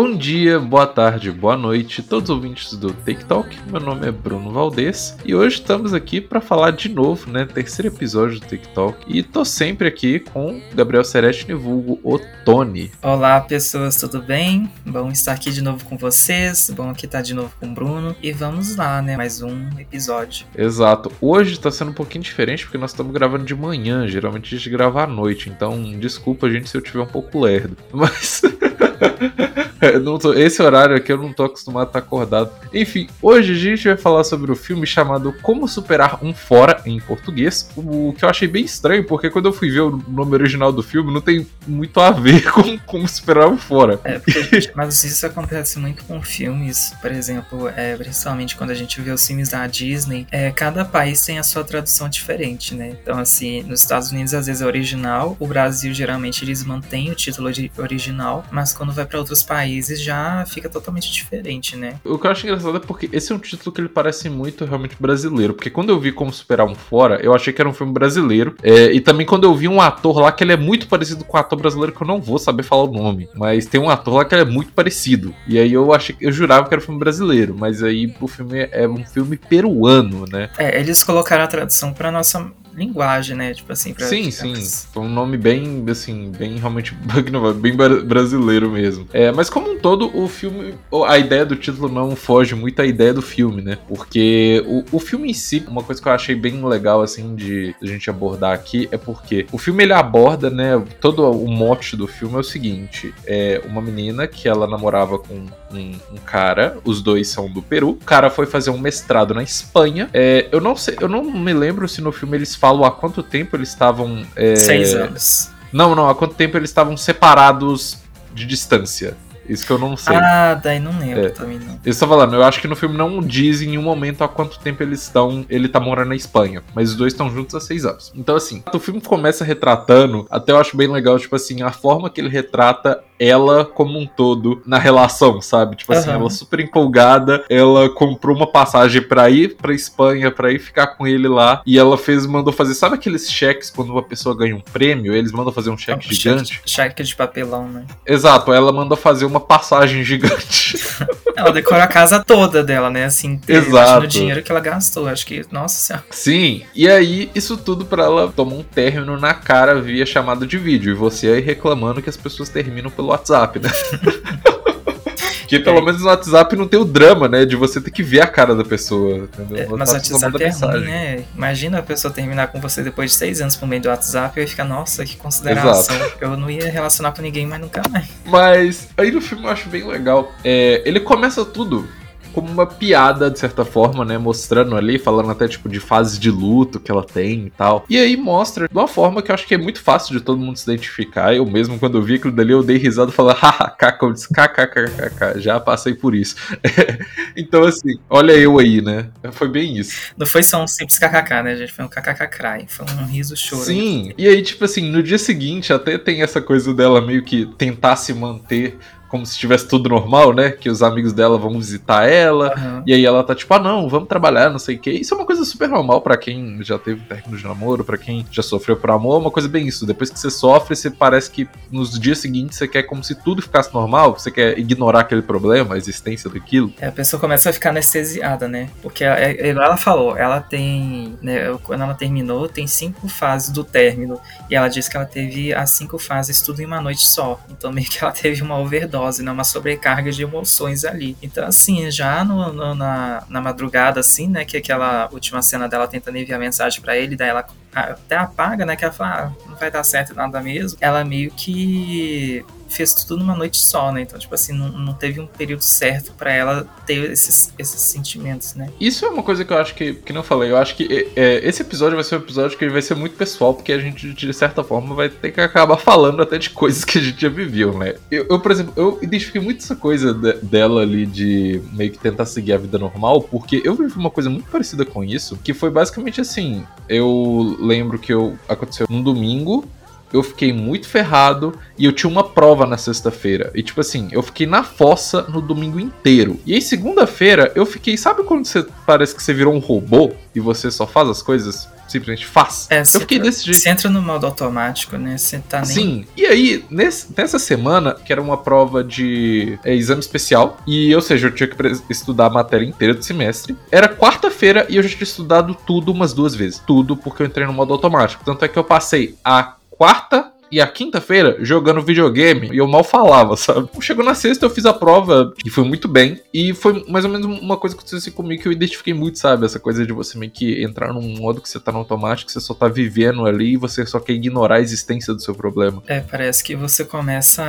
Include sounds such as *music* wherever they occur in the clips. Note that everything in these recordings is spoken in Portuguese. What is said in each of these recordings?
Bom dia, boa tarde, boa noite, todos os ouvintes do Take Talk. Meu nome é Bruno Valdez e hoje estamos aqui para falar de novo, né? Terceiro episódio do Take Talk. E tô sempre aqui com Gabriel Serestini, vulgo o Tony. Olá, pessoas, tudo bem? Bom estar aqui de novo com vocês. Bom aqui estar de novo com o Bruno. E vamos lá, né? Mais um episódio. Exato. Hoje tá sendo um pouquinho diferente porque nós estamos gravando de manhã. Geralmente a gente grava à noite. Então, desculpa, gente, se eu tiver um pouco lerdo. *laughs* Mas. Tô, esse horário aqui eu não tô acostumado a estar acordado. Enfim, hoje a gente vai falar sobre o filme chamado Como Superar um Fora, em português. O que eu achei bem estranho, porque quando eu fui ver o nome original do filme, não tem muito a ver *laughs* com Como Superar um Fora. É, porque, mas isso acontece muito com filmes, por exemplo, é, principalmente quando a gente vê os filmes da Disney, é, cada país tem a sua tradução diferente, né? Então, assim, nos Estados Unidos às vezes é original, o Brasil geralmente eles mantêm o título original, mas quando vai para outros países já fica totalmente diferente, né? O que eu acho engraçado é porque esse é um título que ele parece muito realmente brasileiro. Porque quando eu vi Como Superar um Fora, eu achei que era um filme brasileiro. É, e também quando eu vi um ator lá que ele é muito parecido com um ator brasileiro que eu não vou saber falar o nome. Mas tem um ator lá que ele é muito parecido. E aí eu achei eu jurava que era um filme brasileiro. Mas aí o filme é um filme peruano, né? É, eles colocaram a tradução pra nossa linguagem, né? Tipo assim, pra Sim, sim. Foi um nome bem, assim, bem realmente *laughs* bem brasileiro mesmo. É, mas como um todo, o filme, a ideia do título não foge muito à ideia do filme, né? Porque o, o filme em si, uma coisa que eu achei bem legal, assim, de a gente abordar aqui, é porque o filme ele aborda, né? Todo o mote do filme é o seguinte: é uma menina que ela namorava com um, um cara, os dois são do Peru. O cara foi fazer um mestrado na Espanha. É, eu não sei, eu não me lembro se no filme eles falam falam há quanto tempo eles estavam. É... Seis anos. Não, não, há quanto tempo eles estavam separados de distância. Isso que eu não sei. Ah, daí não lembro é. também não. Eu estou falando, eu acho que no filme não diz em nenhum momento há quanto tempo eles estão. Ele tá morando na Espanha. Mas os dois estão juntos há seis anos. Então, assim, o filme começa retratando, até eu acho bem legal, tipo assim, a forma que ele retrata ela como um todo na relação, sabe? Tipo assim, uhum. ela super empolgada, ela comprou uma passagem para ir pra Espanha, para ir ficar com ele lá, e ela fez, mandou fazer, sabe aqueles cheques quando uma pessoa ganha um prêmio, eles mandam fazer um cheque gigante? Cheque, cheque de papelão, né? Exato, ela mandou fazer uma passagem gigante. *laughs* ela decorou a casa toda dela, né? Assim, Exato. o dinheiro que ela gastou, acho que, nossa senhora. Sim, e aí isso tudo para ela tomar um término na cara via chamada de vídeo, e você aí reclamando que as pessoas terminam pelo WhatsApp, né? *laughs* Que pelo é. menos no WhatsApp não tem o drama, né? De você ter que ver a cara da pessoa. Entendeu? É, mas o WhatsApp é ruim, né? Imagina a pessoa terminar com você depois de seis anos por meio do WhatsApp e ficar, nossa, que consideração. Exato. Eu não ia relacionar com ninguém mais nunca mais. Mas aí no filme eu acho bem legal. É, ele começa tudo como uma piada, de certa forma, né? Mostrando ali, falando até tipo de fases de luto que ela tem e tal. E aí mostra de uma forma que eu acho que é muito fácil de todo mundo se identificar. Eu mesmo, quando eu vi aquilo dali, eu dei risada e falei, *laughs* haha, eu disse, kkkk, já passei por isso. *laughs* então, assim, olha eu aí, né? Foi bem isso. Não foi só um simples kkk, né, gente? Foi um kkk Foi um riso choro. Sim, e aí, tipo assim, no dia seguinte até tem essa coisa dela meio que tentar se manter como se estivesse tudo normal, né? Que os amigos dela vão visitar ela. Uhum. E aí ela tá tipo, ah, não, vamos trabalhar, não sei o quê. Isso é uma coisa super normal para quem já teve término de namoro, para quem já sofreu por amor. É uma coisa bem isso. Depois que você sofre, você parece que nos dias seguintes você quer como se tudo ficasse normal. Você quer ignorar aquele problema, a existência daquilo. É, a pessoa começa a ficar anestesiada, né? Porque ela, é, ela falou, ela tem. Né, quando ela terminou, tem cinco fases do término. E ela disse que ela teve as cinco fases tudo em uma noite só. Então meio que ela teve uma overdose overdose, né? Uma sobrecarga de emoções ali. Então, assim, já no, no, na, na madrugada, assim, né? Que aquela última cena dela tentando enviar mensagem para ele, daí ela até apaga, né? Que ela fala, ah, não vai dar certo nada mesmo. Ela meio que fez tudo numa noite só, né? Então, tipo assim, não, não teve um período certo para ela ter esses, esses sentimentos, né? Isso é uma coisa que eu acho que, que não falei. Eu acho que é, esse episódio vai ser um episódio que vai ser muito pessoal, porque a gente, de certa forma, vai ter que acabar falando até de coisas que a gente já viveu, né? Eu, eu por exemplo, eu identifiquei muito essa coisa de, dela ali de meio que tentar seguir a vida normal, porque eu vivi uma coisa muito parecida com isso, que foi basicamente assim. Eu lembro que eu aconteceu num domingo, eu fiquei muito ferrado e eu tinha uma prova na sexta-feira. E tipo assim, eu fiquei na fossa no domingo inteiro. E aí segunda-feira eu fiquei, sabe quando você parece que você virou um robô e você só faz as coisas simplesmente faz. É, eu você fiquei entra- desse jeito. Você entra no modo automático, né? Você tá nem. Sim, e aí, nesse- nessa semana, que era uma prova de é, exame especial, e ou seja, eu tinha que estudar a matéria inteira do semestre, era quarta-feira e eu já tinha estudado tudo umas duas vezes. Tudo porque eu entrei no modo automático. Tanto é que eu passei a quarta. E a quinta-feira jogando videogame e eu mal falava, sabe? Chegou na sexta, eu fiz a prova e foi muito bem. E foi mais ou menos uma coisa que aconteceu assim comigo que eu identifiquei muito, sabe? Essa coisa de você meio que entrar num modo que você tá no automático, você só tá vivendo ali e você só quer ignorar a existência do seu problema. É, parece que você começa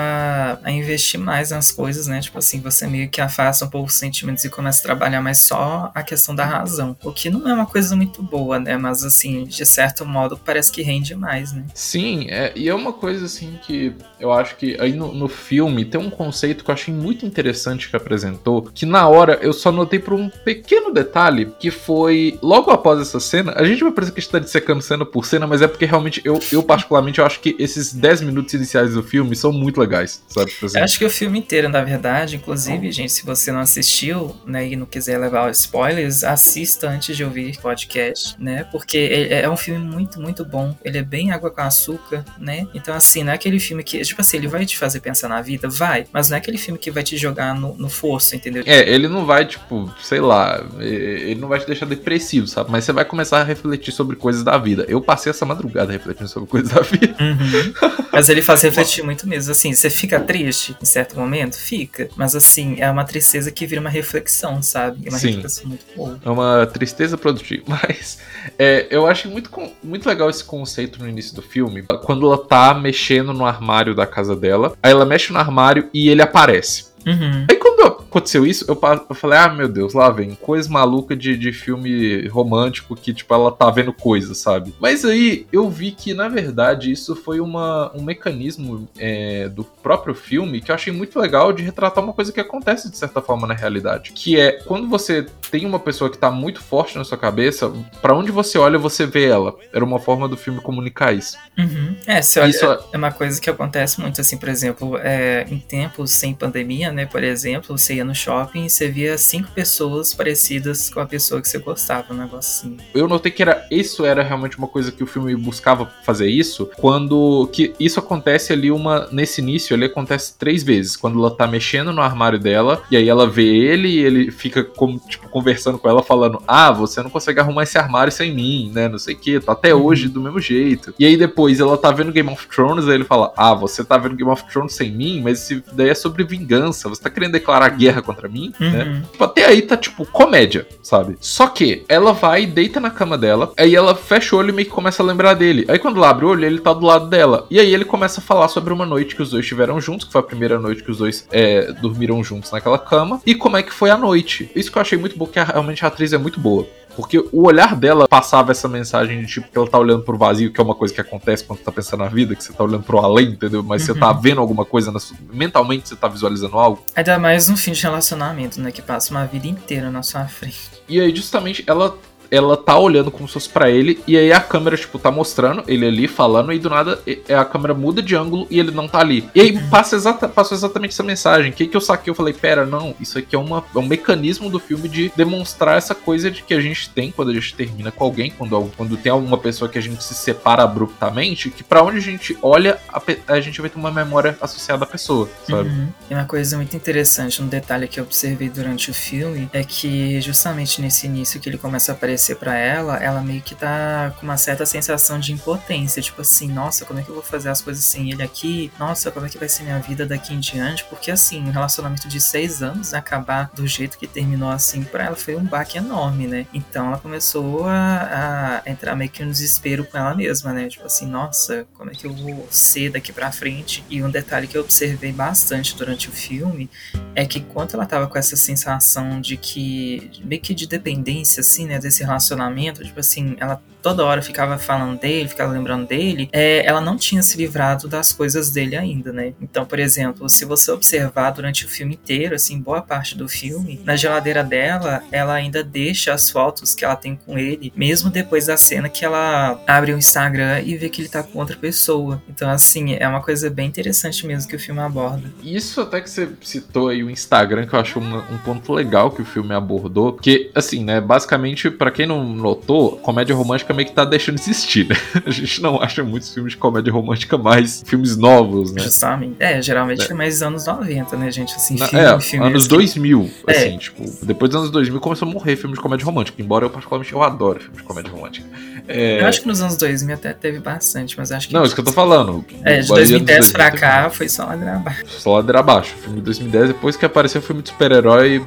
a- investir mais nas coisas, né? Tipo assim, você meio que afasta um pouco os sentimentos e começa a trabalhar mais só a questão da razão. O que não é uma coisa muito boa, né? Mas assim, de certo modo, parece que rende mais, né? Sim, é, e é uma coisa assim que eu acho que aí no, no filme tem um conceito que eu achei muito interessante que apresentou, que na hora eu só notei por um pequeno detalhe, que foi logo após essa cena, a gente vai parecer que a gente tá dissecando cena por cena, mas é porque realmente eu, eu particularmente eu acho que esses 10 minutos iniciais do filme são muito legais, sabe? Assim, Eu acho que o filme inteiro, na verdade, inclusive, gente, se você não assistiu, né, e não quiser levar spoilers, assista antes de ouvir o podcast, né? Porque é, é um filme muito, muito bom. Ele é bem água com açúcar, né? Então, assim, não é aquele filme que, tipo assim, ele vai te fazer pensar na vida? Vai. Mas não é aquele filme que vai te jogar no, no entendeu? É, ele não vai, tipo, sei lá, ele não vai te deixar depressivo, sabe? Mas você vai começar a refletir sobre coisas da vida. Eu passei essa madrugada refletindo sobre coisas da vida. Uhum. Mas ele faz *laughs* refletir muito mesmo. Assim, você fica triste em certo momento? Fica. Mas assim, é uma tristeza que vira uma reflexão, sabe? É uma Sim. reflexão muito boa. É uma tristeza produtiva. *laughs* Mas é, eu achei muito, muito legal esse conceito no início do filme. Quando ela tá mexendo no armário da casa dela. Aí ela mexe no armário e ele aparece. Uhum. Aí quando aconteceu isso, eu, eu falei, ah, meu Deus, lá vem, coisa maluca de, de filme romântico que, tipo, ela tá vendo coisa, sabe? Mas aí eu vi que, na verdade, isso foi uma, um mecanismo é, do próprio filme que eu achei muito legal de retratar uma coisa que acontece, de certa forma, na realidade. Que é, quando você tem uma pessoa que tá muito forte na sua cabeça, pra onde você olha, você vê ela. Era uma forma do filme comunicar isso. Uhum. É, você olha, Isso é- é uma coisa que acontece muito, assim, por exemplo, é, em tempos sem pandemia, né, por exemplo, você ia no shopping e você via cinco pessoas parecidas com a pessoa que você gostava, um negócio assim. eu notei que era isso era realmente uma coisa que o filme buscava fazer isso quando que isso acontece ali uma nesse início ele acontece três vezes quando ela tá mexendo no armário dela e aí ela vê ele e ele fica como tipo conversando com ela falando ah você não consegue arrumar esse armário sem mim né não sei o que tá até Uhum. hoje do mesmo jeito e aí depois ela tá vendo Game of Thrones aí ele fala ah você tá vendo Game of Thrones sem mim mas esse daí é sobre vingança você tá querendo declarar guerra contra mim né Uhum. Tipo, até aí tá tipo comédia, sabe? Só que ela vai, deita na cama dela, aí ela fecha o olho e meio que começa a lembrar dele. Aí quando ela abre o olho, ele tá do lado dela. E aí ele começa a falar sobre uma noite que os dois tiveram juntos, que foi a primeira noite que os dois é, dormiram juntos naquela cama, e como é que foi a noite. Isso que eu achei muito bom, que realmente a atriz é muito boa. Porque o olhar dela passava essa mensagem de tipo que ela tá olhando pro vazio, que é uma coisa que acontece quando tá pensando na vida, que você tá olhando pro além, entendeu? Mas você Uhum. tá vendo alguma coisa, sua- mentalmente você tá visualizando algo. Ainda mais no fim de relacionamento, né, que passa uma vida inteira na sua frente. E aí, justamente, ela, ela tá olhando como se fosse pra ele, e aí a câmera, tipo, tá mostrando ele ali falando, e do nada e- a câmera muda de ângulo e ele não tá ali. E aí passa exata, passou exatamente essa mensagem. O que, que eu saquei? Eu falei, pera, não, isso aqui é, uma, é um mecanismo do filme de demonstrar essa coisa de que a gente tem quando a gente termina com alguém, quando, quando tem alguma pessoa que a gente se separa abruptamente, que pra onde a gente olha, a, a gente vai ter uma memória associada à pessoa, sabe? Uhum. E uma coisa muito interessante, um detalhe que eu observei durante o filme, é que justamente nesse início que ele começa a aparecer pra ela, ela meio que tá com uma certa sensação de impotência, tipo assim, nossa, como é que eu vou fazer as coisas sem ele aqui? Nossa, como é que vai ser minha vida daqui em diante? Porque assim, um relacionamento de seis anos acabar do jeito que terminou assim pra ela foi um baque enorme, né? Então ela começou a, a entrar meio que um desespero com ela mesma, né? Tipo assim, nossa, como é que eu vou ser daqui pra frente? E um detalhe que eu observei bastante durante o filme é que quando ela tava com essa sensação de que, meio que de dependência, assim, né, desse relacionamento, tipo assim, ela toda hora ficava falando dele, ficava lembrando dele, é, ela não tinha se livrado das coisas dele ainda, né? Então, por exemplo, se você observar durante o filme inteiro, assim, boa parte do filme, na geladeira dela, ela ainda deixa as fotos que ela tem com ele, mesmo depois da cena que ela abre o Instagram e vê que ele tá com outra pessoa. Então, assim, é uma coisa bem interessante mesmo que o filme aborda. Isso até que você citou aí o Instagram, que eu acho um, um ponto legal que o filme abordou. Porque, assim, né, basicamente, quem quem não notou, comédia romântica meio que tá deixando de existir, né? *laughs* A gente não acha muitos filmes de comédia romântica mais filmes novos, né? Justamente. É, geralmente é, é mais anos 90, né, gente? Assim, filme, é, filme anos que... 2000, é. assim, tipo, depois dos anos 2000 começou a morrer filmes de comédia romântica, embora eu particularmente eu adoro filmes de comédia romântica. É... Eu acho que nos anos 2000 até teve bastante, mas acho que... Não, isso que eu tô falando. É, de 2010 pra cá foi só ladeira abaixo. Só ladeira abaixo. O filme de 2010, depois que apareceu o filme de super-herói,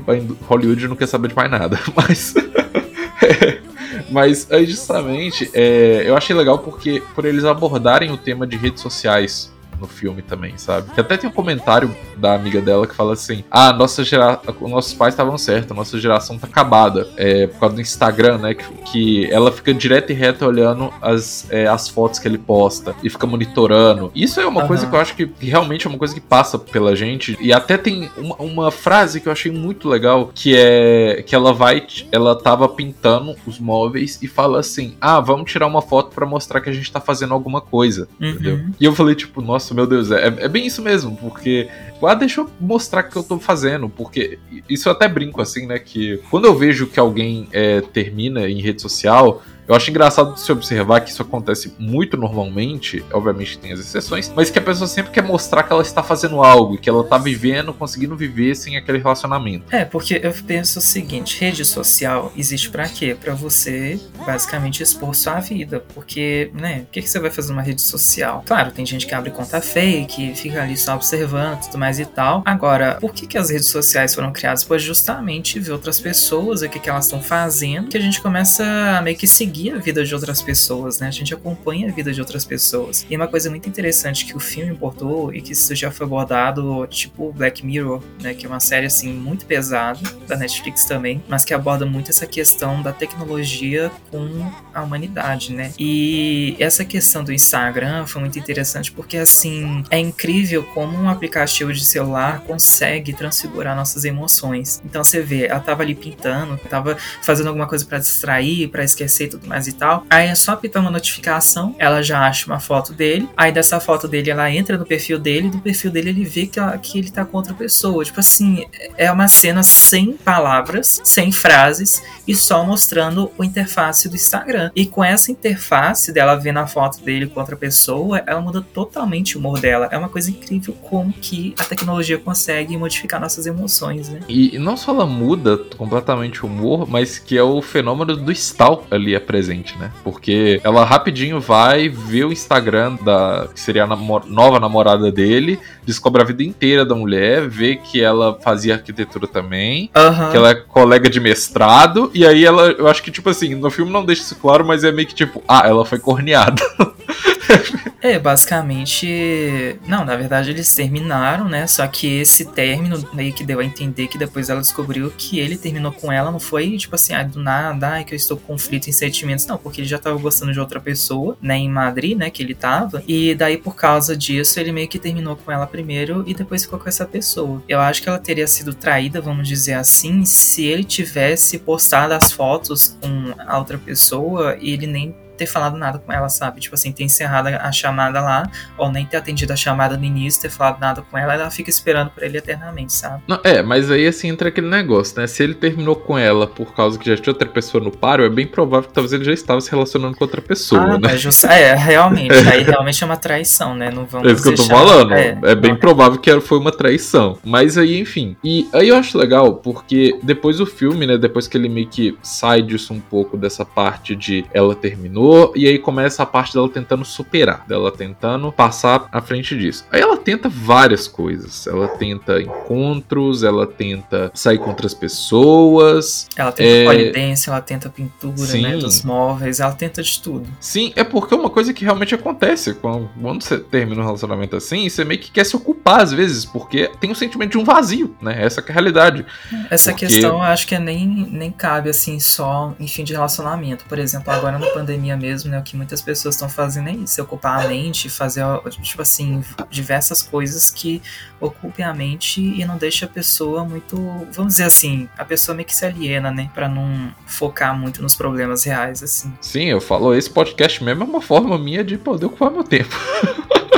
Hollywood não quer saber de mais nada, *laughs* mas... *laughs* Mas justamente é, eu achei legal porque por eles abordarem o tema de redes sociais no filme também, sabe? Que até tem um comentário da amiga dela que fala assim: Ah, nossa gera... nossos pais estavam certos, nossa geração tá acabada. É, por causa do Instagram, né? Que, que ela fica direto e reto olhando as, é, as fotos que ele posta e fica monitorando. Isso é uma uhum. coisa que eu acho que realmente é uma coisa que passa pela gente. E até tem uma, uma frase que eu achei muito legal, que é que ela vai, ela tava pintando os móveis e fala assim: Ah, vamos tirar uma foto para mostrar que a gente tá fazendo alguma coisa. Uhum. Entendeu? E eu falei, tipo, nossa, meu Deus, é, é bem isso mesmo, porque. Ah, deixa eu mostrar o que eu tô fazendo, porque isso eu até brinco assim, né? Que quando eu vejo que alguém é, termina em rede social, eu acho engraçado se observar que isso acontece muito normalmente, obviamente tem as exceções, mas que a pessoa sempre quer mostrar que ela está fazendo algo, que ela está vivendo, conseguindo viver sem aquele relacionamento. É, porque eu penso o seguinte, rede social existe para quê? Para você basicamente expor sua vida, porque, né, o que, que você vai fazer numa rede social? Claro, tem gente que abre conta fake, fica ali só observando tudo mais e tal. Agora, por que, que as redes sociais foram criadas? Pois justamente ver outras pessoas, o que, que elas estão fazendo, que a gente começa a meio que seguir a vida de outras pessoas, né? A gente acompanha a vida de outras pessoas. E uma coisa muito interessante que o filme importou e que isso já foi abordado, tipo Black Mirror, né? Que é uma série, assim, muito pesada, da Netflix também, mas que aborda muito essa questão da tecnologia com a humanidade, né? E essa questão do Instagram foi muito interessante porque, assim, é incrível como um aplicativo de celular consegue transfigurar nossas emoções. Então você vê, ela tava ali pintando, tava fazendo alguma coisa para distrair, para esquecer tudo mais e tal. Aí é só apitar uma notificação, ela já acha uma foto dele. Aí dessa foto dele, ela entra no perfil dele, do perfil dele ele vê que, ela, que ele tá com outra pessoa. Tipo assim, é uma cena sem palavras, sem frases e só mostrando o interface do Instagram. E com essa interface dela vendo a foto dele com outra pessoa, ela muda totalmente o humor dela. É uma coisa incrível como que a tecnologia consegue modificar nossas emoções, né? E não só ela muda completamente o humor, mas que é o fenômeno do stall ali presente, né? Porque ela rapidinho vai ver o Instagram da que seria a nova namorada dele, descobre a vida inteira da mulher, vê que ela fazia arquitetura também, uhum. que ela é colega de mestrado, e aí ela, eu acho que tipo assim, no filme não deixa isso claro, mas é meio que tipo, ah, ela foi corneada. *laughs* *laughs* É, basicamente. Não, na verdade eles terminaram, né? Só que esse término meio que deu a entender que depois ela descobriu que ele terminou com ela, não foi tipo assim, ah, do nada, ai, que eu estou com conflito em sentimentos, não, porque ele já tava gostando de outra pessoa, né, em Madrid, né, que ele tava, e daí por causa disso ele meio que terminou com ela primeiro e depois ficou com essa pessoa. Eu acho que ela teria sido traída, vamos dizer assim, se ele tivesse postado as fotos com a outra pessoa e ele nem ter falado nada com ela, sabe? Tipo assim, ter encerrado a chamada lá, ou nem ter atendido a chamada no início, ter falado nada com ela, ela fica esperando por ele eternamente, sabe? Não, é, mas aí assim entra aquele negócio, né? Se ele terminou com ela por causa que já tinha outra pessoa no paro, é bem provável que talvez ele já estava se relacionando com outra pessoa, ah, né? É, just... é realmente, aí realmente é uma traição, né? Não vamos É isso que eu tô falando. É, é bem provável que foi uma traição. Mas aí, enfim. E aí eu acho legal, porque depois o filme, né? Depois que ele meio que sai disso um pouco dessa parte de ela terminou e aí começa a parte dela tentando superar, dela tentando passar à frente disso. Aí ela tenta várias coisas. Ela tenta encontros, ela tenta sair com outras pessoas. Ela tenta é... polidência, ela tenta pintura, né, Sim. né, dos móveis, ela tenta de tudo. Sim, é porque é uma coisa que realmente acontece quando, quando você termina um relacionamento assim, você meio que quer se ocupar às vezes, porque tem o um sentimento de um vazio, né? Essa é a realidade. Essa porque... questão eu acho que nem, nem cabe assim só em fim de relacionamento. Por exemplo, agora na pandemia mesmo, né? O que muitas pessoas estão fazendo é isso, ocupar a mente, fazer, tipo assim, diversas coisas que ocupem a mente e não deixe a pessoa muito, vamos dizer assim, a pessoa meio que se aliena, né? Pra não focar muito nos problemas reais, assim. Sim, eu falo, esse podcast mesmo é uma forma minha de poder ocupar meu tempo.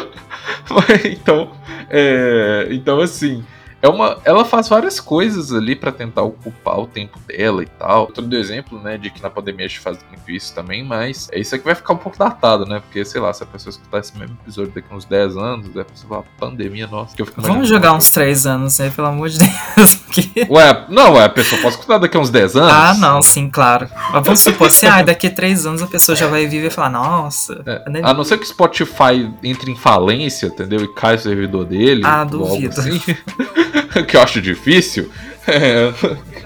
*laughs* então, é, então, assim, é uma, ela faz várias coisas ali para tentar ocupar o tempo dela e tal. Tô dando exemplo, né, de que na pandemia a gente faz muito isso também, mas é isso aqui vai ficar um pouco datado, né? Porque, sei lá, se a pessoa escutar esse mesmo episódio daqui uns 10 anos, a pessoa falar, pandemia, nossa, que eu fico Vamos jogar uns 3 anos aí, pelo amor de Deus. Porque... *laughs* Ué, não, ué, a pessoa pode escutar daqui uns 10 anos? Ah, não, sim, claro. Mas vamos supor, se ah, daqui a 3 anos a pessoa já vai viver e falar, nossa. É, a não ser que o Spotify entre em falência, entendeu? E cai o servidor dele. Ah, duvido. Assim, *laughs* que eu acho difícil. *laughs* É,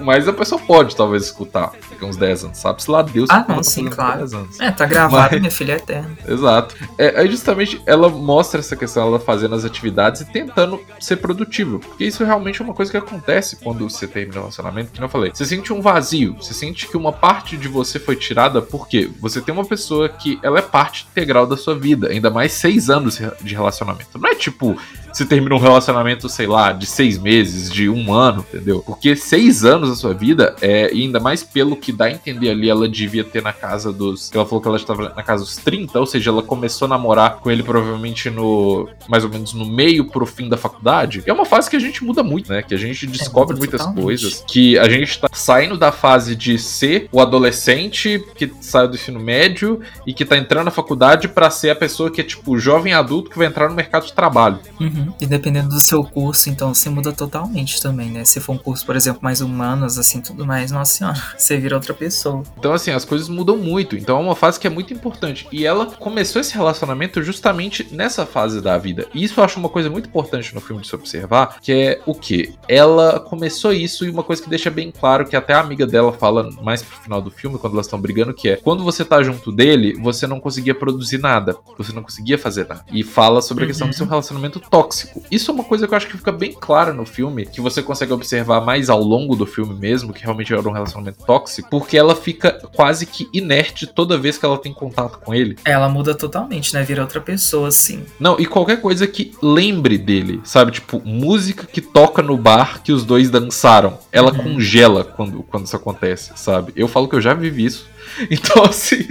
mas a pessoa pode talvez escutar daqui uns 10 anos, sabe? Se lá Deus Ah, não, sim, claro. É, tá gravado, mas... minha filha é eterna. Exato. É, aí justamente ela mostra essa questão, ela fazendo as atividades e tentando ser produtivo. Porque isso realmente é uma coisa que acontece quando você termina um relacionamento, que eu falei. Você sente um vazio, você sente que uma parte de você foi tirada porque você tem uma pessoa que ela é parte integral da sua vida, ainda mais seis anos de relacionamento. Não é tipo, você termina um relacionamento, sei lá, de seis meses, de um ano, entendeu? Porque seis anos da sua vida, é, e ainda mais pelo que dá a entender ali, ela devia ter na casa dos. Ela falou que ela estava na casa dos 30, ou seja, ela começou a namorar com ele provavelmente no. mais ou menos no meio pro fim da faculdade. É uma fase que a gente muda muito, né? Que a gente descobre é muitas totalmente. coisas. Que a gente tá saindo da fase de ser o adolescente que saiu do ensino médio e que tá entrando na faculdade para ser a pessoa que é tipo jovem adulto que vai entrar no mercado de trabalho. Uhum. E dependendo do seu curso, então você muda totalmente também, né? Se for um curso, por exemplo, mais humanos, assim, tudo mais, nossa senhora, *laughs* você vira outra pessoa. Então, assim, as coisas mudam muito. Então é uma fase que é muito importante. E ela começou esse relacionamento justamente nessa fase da vida. E isso eu acho uma coisa muito importante no filme de se observar, que é o que? Ela começou isso e uma coisa que deixa bem claro, que até a amiga dela fala mais pro final do filme, quando elas estão brigando, que é quando você tá junto dele, você não conseguia produzir nada. Você não conseguia fazer nada. E fala sobre a questão uhum. do seu relacionamento tóxico. Isso é uma coisa que eu acho que fica bem clara no filme, que você consegue observar mais ao longo do filme mesmo, que realmente era um relacionamento tóxico, porque ela fica quase que inerte toda vez que ela tem contato com ele. Ela muda totalmente, né? Vira outra pessoa, assim. Não, e qualquer coisa que lembre dele, sabe? Tipo, música que toca no bar que os dois dançaram. Ela uhum. congela quando, quando isso acontece, sabe? Eu falo que eu já vivi isso. *laughs* Então, assim.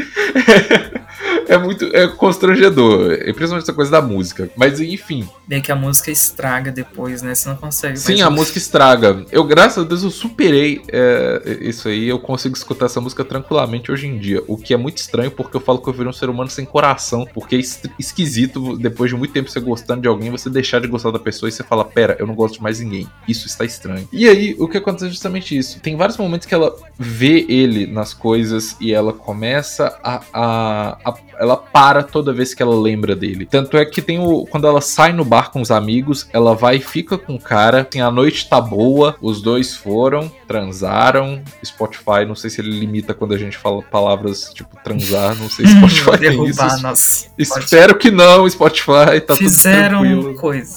*laughs* é muito é constrangedor, é principalmente essa coisa da música. Mas enfim. Bem que a música estraga depois, né? Você não consegue. Sim, a música estraga. Eu, graças a Deus, eu superei é, isso aí. Eu consigo escutar essa música tranquilamente hoje em dia. O que é muito estranho, porque eu falo que eu virei um ser humano sem coração. Porque é esquisito, depois de muito tempo você gostando de alguém, você deixar de gostar da pessoa e você fala: Pera, eu não gosto de mais ninguém. Isso está estranho. E aí, o que acontece é justamente isso. Tem vários momentos que ela vê ele nas coisas e ela começa a, a, a ela para toda vez que ela lembra dele. Tanto é que tem o. Quando ela sai no bar com os amigos, ela vai e fica com o cara. Assim, a noite tá boa, os dois foram, transaram. Spotify, não sei se ele limita quando a gente fala palavras tipo transar, não sei se *laughs* Spotify tem isso. Espero que não, Spotify, tá Fizeram tudo tranquilo. coisas.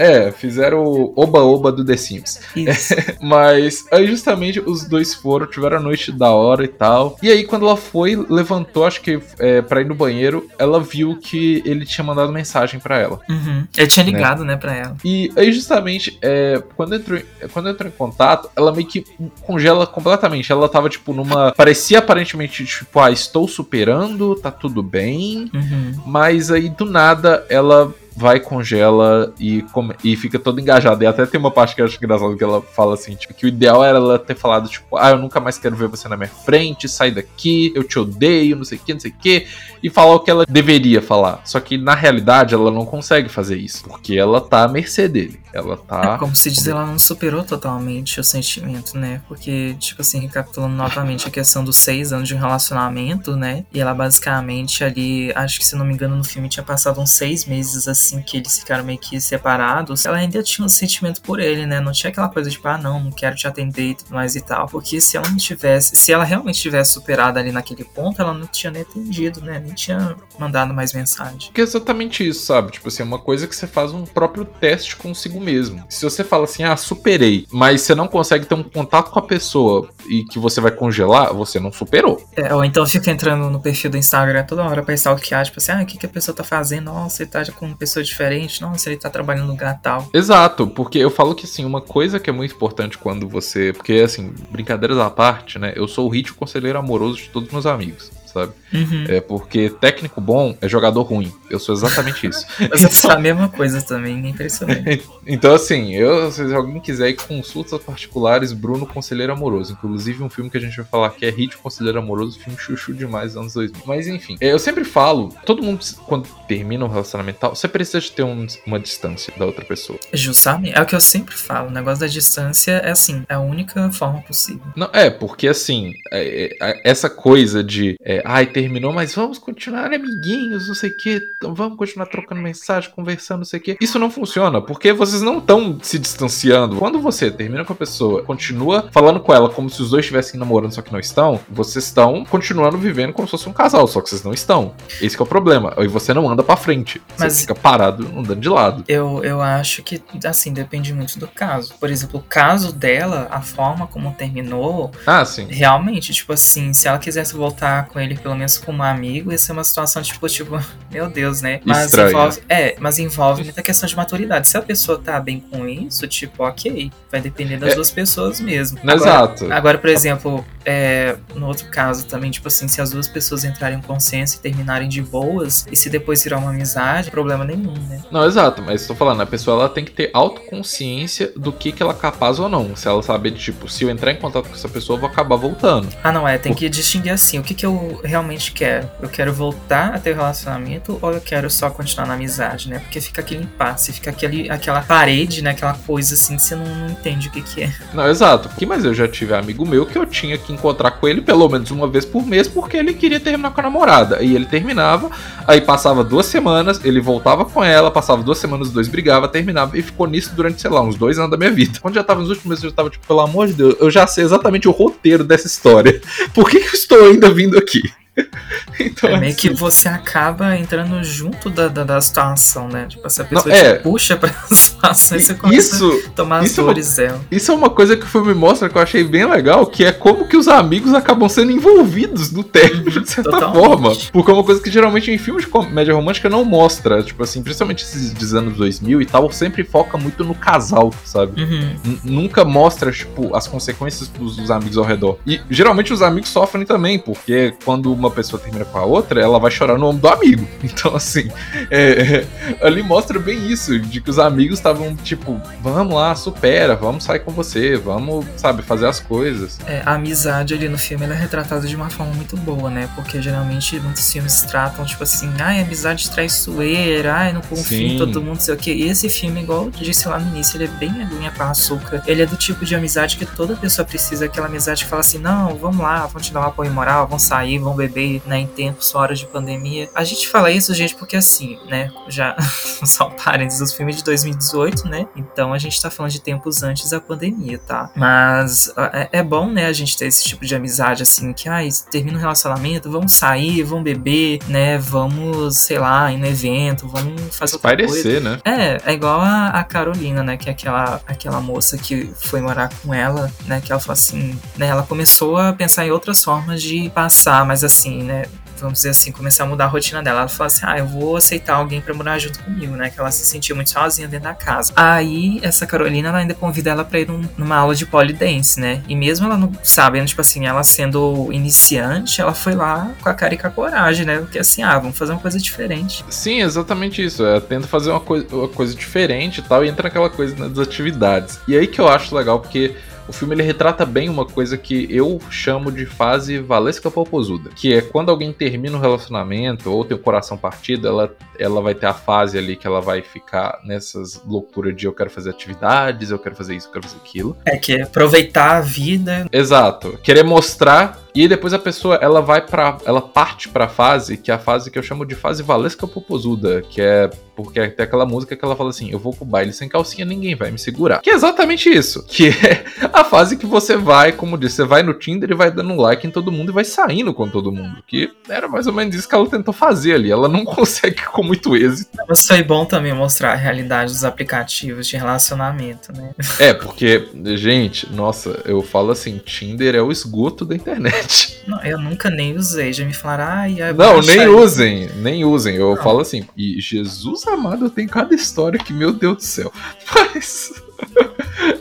É, fizeram o oba-oba do The Sims. É, *laughs* mas aí justamente os dois foram, tiveram a noite da hora e tal. E aí quando ela foi, levantou, acho que é, pra ir no banheiro, ela viu que ele tinha mandado mensagem para ela. Uhum. Ele tinha né? ligado, né, né pra ela. E aí justamente, é, quando, entrou, quando entrou em contato, ela meio que congela completamente. Ela tava, tipo, numa... Parecia aparentemente, tipo, ah, estou superando, tá tudo bem. Uhum. Mas aí, do nada, ela vai, congela e, come, e fica todo engajado. E até tem uma parte que eu acho engraçado que ela fala assim, tipo, que o ideal era ela ter falado, tipo, ah, eu nunca mais quero ver você na minha frente, sai daqui, eu te odeio, não sei o que, não sei o que, e falar o que ela deveria falar. Só que na realidade ela não consegue fazer isso, porque ela tá à mercê dele. Ela tá. É como se diz, ela não superou totalmente o sentimento, né? Porque, tipo assim, recapitulando novamente a questão dos seis anos de relacionamento, né? E ela basicamente ali, acho que se não me engano, no filme tinha passado uns seis meses assim que eles ficaram meio que separados. Ela ainda tinha um sentimento por ele, né? Não tinha aquela coisa de, tipo, ah, não, não quero te atender e tudo mais e tal. Porque se ela não tivesse, se ela realmente tivesse superado ali naquele ponto, ela não tinha nem atendido, né? Nem tinha mandado mais mensagem. Porque é exatamente isso, sabe? Tipo assim, é uma coisa que você faz um próprio teste consigo mesmo. Se você fala assim, ah, superei, mas você não consegue ter um contato com a pessoa e que você vai congelar, você não superou. É, ou então fica entrando no perfil do Instagram toda hora pra stalkear, tipo assim, ah, o que, que a pessoa tá fazendo? Nossa, ele tá com uma pessoa diferente, nossa, ele tá trabalhando no lugar tal. Exato, porque eu falo que assim, uma coisa que é muito importante quando você. Porque assim, brincadeiras à parte, né? Eu sou o ritmo conselheiro amoroso de todos os meus amigos sabe? Uhum. É porque técnico bom é jogador ruim. Eu sou exatamente isso. *laughs* Mas eu sou a mesma coisa também, é impressionante. *laughs* Então, assim, eu, se alguém quiser ir consultas particulares, Bruno Conselheiro Amoroso. Inclusive, um filme que a gente vai falar que é Hit Conselheiro Amoroso, filme chuchu demais anos 2000. Mas, enfim, é, eu sempre falo, todo mundo, quando termina um relacionamento tal, você precisa de ter um- uma distância da outra pessoa. Justamente, é o que eu sempre falo, o negócio da distância é assim, é a única forma possível. Não, é, porque, assim, é, é, essa coisa de, é, ai, terminou, mas vamos continuar amiguinhos, não sei o quê, então vamos continuar trocando mensagem, conversando, não sei o quê. Isso não funciona, porque vocês não estão se distanciando. Quando você termina com a pessoa, continua falando com ela como se os dois estivessem namorando, só que não estão, vocês estão continuando vivendo como se fosse um casal, só que vocês não estão. Esse que é o problema. E você não anda pra frente. Você Mas- fica parado andando de lado. Eu, eu acho que, assim, depende muito do caso. Por exemplo, o caso dela, a forma como terminou, Ah, sim. realmente, tipo assim, se ela quisesse voltar com ele pelo menos como amigo, ia ser uma situação, tipo, tipo, *laughs* meu Deus, né? Mas Estranha. envolve. É, mas envolve muita questão de maturidade. Se a pessoa tá bem com isso, tipo, ok. Vai depender das É. duas pessoas mesmo. Agora- Exato. Agora, por exemplo, é, no outro caso também, tipo assim, se as duas pessoas entrarem em consenso e terminarem de boas, e se depois virar uma amizade, problema nenhum, né? Não, exato, mas tô falando, a pessoa ela tem que ter autoconsciência do que, que ela é capaz ou não. Se ela saber, tipo, se eu entrar em contato com essa pessoa, eu vou acabar voltando. Ah, não, é, tem que distinguir assim, o que, que eu realmente quero? Eu quero voltar a ter relacionamento ou eu quero só continuar na amizade, né? Porque fica aquele impasse, fica aquele, aquela parede, né? Aquela coisa assim que você não, não entende o que, que é. Não, exato. Porque, mas eu já tive amigo meu que eu tinha que encontrar com ele pelo menos uma vez por mês porque ele queria terminar com a namorada. E ele terminava, aí passava duas semanas, ele voltava com ela, passava duas semanas, os dois brigavam, terminava e ficou nisso durante, sei lá, uns dois anos da minha vida. Quando já tava nos últimos meses, eu já tava tipo, pelo amor de Deus, eu já sei exatamente o roteiro dessa história. *laughs* Por que, que eu estou ainda vindo aqui? *laughs* então, É meio assim, que você acaba entrando junto da, da, da situação, né? Tipo, se a pessoa Não, é. te puxa pra situação e você começa isso, a tomar as isso é uma- dores dela. Isso é uma coisa que o filme mostra que eu achei bem legal, que é como que os amigos acabam sendo envolvidos no término, de certa Totalmente. forma. Porque é uma coisa que geralmente em filmes de comédia romântica não mostra. Tipo assim, principalmente esses dos anos 2000 e tal, sempre foca muito no casal, sabe? Uhum. Nunca mostra, tipo, as consequências dos, dos amigos ao redor. E geralmente os amigos sofrem também, porque quando uma pessoa termina com a outra, ela vai chorar no ombro do amigo. *laughs* Então, assim, é, é, ali mostra bem isso, de que os amigos estavam, tipo, vamos lá, supera, vamos sair com você, vamos, sabe, fazer as coisas. É, a amizade ali no filme é retratada de uma forma muito boa, né? Porque geralmente muitos filmes tratam, tipo assim, ai, amizade traiçoeira, ai, não confia Sim. em todo mundo, sei o quê. E esse filme, igual eu disse lá no início, ele é bem aguinha com açúcar. Ele é do tipo de amizade que toda pessoa precisa, aquela amizade que fala assim, não, vamos lá, vamos te dar um apoio moral, vamos sair, vamos beber, né, em tempos, horas de pandemia. A gente fala isso, gente, porque assim, né, já, *laughs* só um parênteses, os filmes de 2018, né, então a gente tá falando de tempos antes da pandemia, tá? Mas é, é bom, né, a gente ter esse tipo de amizade, assim, que, ai, termina um relacionamento, vamos sair, vamos beber, né, vamos, sei lá, ir no evento, vamos fazer outra coisa. Parecer, né? É, é igual a, a Carolina, né? Que é aquela, aquela moça que foi morar com ela, né? Que ela falou assim, né? Ela começou a pensar em outras formas de passar, mas assim, né? Vamos dizer assim, começar a mudar a rotina dela. Ela falou assim: ah, eu vou aceitar alguém pra morar junto comigo, né? Que ela se sentia muito sozinha dentro da casa. Aí, essa Carolina, ela ainda convida ela pra ir num- numa aula de polidense, né? E mesmo ela não sabendo, tipo assim, ela sendo iniciante, ela foi lá com a cara e com a coragem, né? Porque assim, ah, vamos fazer uma coisa diferente. Sim, exatamente isso. É, tenta fazer uma, coi uma coisa diferente e tal, e entra aquela coisa né, das atividades. E aí que eu acho legal, porque o filme ele retrata bem uma coisa que eu chamo de fase Valesca Popozuda, que é quando alguém termina um relacionamento ou tem o coração partido, ela, ela vai ter a fase ali que ela vai ficar nessas loucuras de eu quero fazer atividades, eu quero fazer isso, eu quero fazer aquilo. É que é aproveitar a vida. Exato. Querer mostrar e depois a pessoa ela vai para ela parte pra fase que é a fase que eu chamo de fase Valesca Popozuda, que é porque tem aquela música que ela fala assim: "Eu vou pro baile sem calcinha, ninguém vai me segurar". Que é exatamente isso, *laughs* que é a fase que você vai, como disse, você vai no Tinder e vai dando um like em todo mundo e vai saindo com todo mundo, que era mais ou menos isso que ela tentou fazer ali. Ela não *laughs* consegue com muito êxito. Mas foi bom também mostrar a realidade dos aplicativos de relacionamento, né? É, porque gente, nossa, eu falo assim, Tinder é o esgoto da internet. Não, eu nunca nem usei. Já me falaram, ai, ai Não, nem usem, nem usem. Eu Não. falo assim, e Jesus amado, eu tenho cada história que, meu Deus do céu. *laughs* Mas.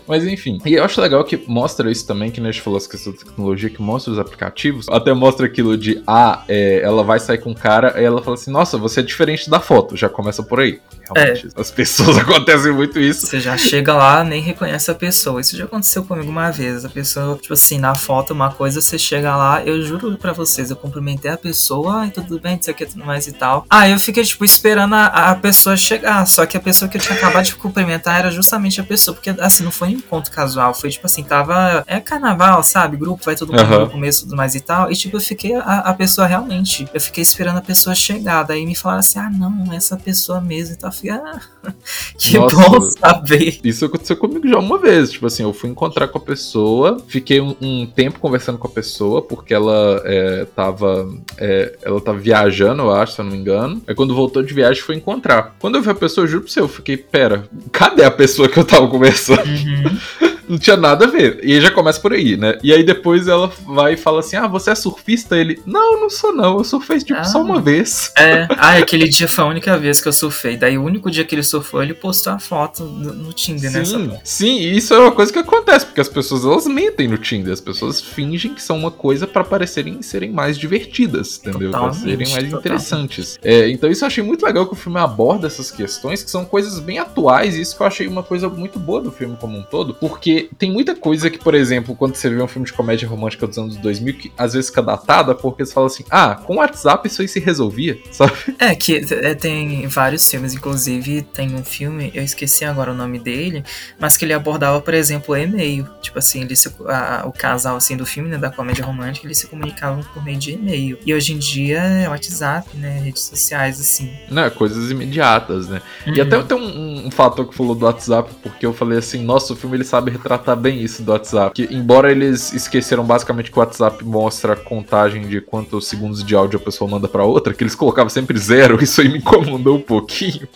Mas enfim. E eu acho legal que mostra isso também, que a gente falou as questões da tecnologia, que mostra os aplicativos. Até mostra aquilo de, ah, é, ela vai sair com um cara, e ela fala assim, nossa, você é diferente da foto. Já começa por aí. Realmente, é. as pessoas *laughs* acontecem muito isso. Você já chega lá, nem reconhece a pessoa. Isso já aconteceu comigo uma vez. A pessoa, tipo assim, na foto uma coisa, você chega lá, eu juro pra vocês, eu cumprimentei a pessoa, ai, tudo bem, isso aqui, tudo mais e tal. Ah, eu fiquei, tipo, esperando a, a pessoa chegar. Só que a pessoa que eu tinha acabado de cumprimentar era justamente a pessoa. Porque, assim, não foi um encontro casual. Foi, tipo assim, tava. É carnaval, sabe? Grupo, vai todo mundo uhum. no começo tudo mais e tal. E, tipo, eu fiquei. A, a pessoa realmente. Eu fiquei esperando a pessoa chegar. Daí me falaram assim: ah, não, essa pessoa mesmo e ah, *laughs* que Nossa, bom saber. Isso aconteceu comigo já uma vez. Tipo assim, eu fui encontrar com a pessoa, fiquei um, um tempo conversando com a pessoa, porque ela é, tava. É, ela tava viajando, eu acho, se eu não me engano. Aí quando voltou de viagem, foi encontrar. Quando eu vi a pessoa, eu juro pra você, eu fiquei, pera, cadê a pessoa que eu tava conversando? Uhum. *laughs* não tinha nada a ver. E já começa por aí, né? E aí depois ela vai e fala assim: Ah, você é surfista? Ele, não, não sou não. Eu surfei tipo ah, só uma vez. É, ah, aquele dia foi a única vez que eu surfei. Daí o único dia que ele surfou, ele postou a foto no, no Tinder, né? Sim, sim, e isso é uma coisa que acontece, porque as pessoas elas mentem no Tinder. As pessoas fingem que são uma coisa para parecerem serem mais divertidas, entendeu? Pra serem mais interessantes. É, então isso eu achei muito legal que o filme aborda essas questões, que são coisas bem atuais, e isso que eu achei uma coisa muito boa do filme como um todo, porque tem muita coisa que, por exemplo, quando você vê um filme de comédia romântica dos anos 2000, que às vezes fica datada porque eles falam assim: ah, com o WhatsApp isso aí se resolvia, *laughs* sabe? É, que é, tem vários filmes, inclusive tem um filme, eu esqueci agora o nome dele, mas que ele abordava, por exemplo, e-mail. Tipo assim, ele se, a, o casal assim do filme, né, da comédia romântica, eles se comunicavam por meio de e-mail. E hoje em dia é WhatsApp, né, redes sociais, assim. Né, coisas imediatas, né? Uhum. E até tem um, um fator que falou do WhatsApp, porque eu falei assim, nossa, o filme ele sabe retratar tratar bem isso do WhatsApp. Que, embora eles esqueceram basicamente que o WhatsApp mostra a contagem de quantos segundos de áudio a pessoa manda para outra, que eles colocavam sempre zero, *laughs* isso aí me incomodou um pouquinho.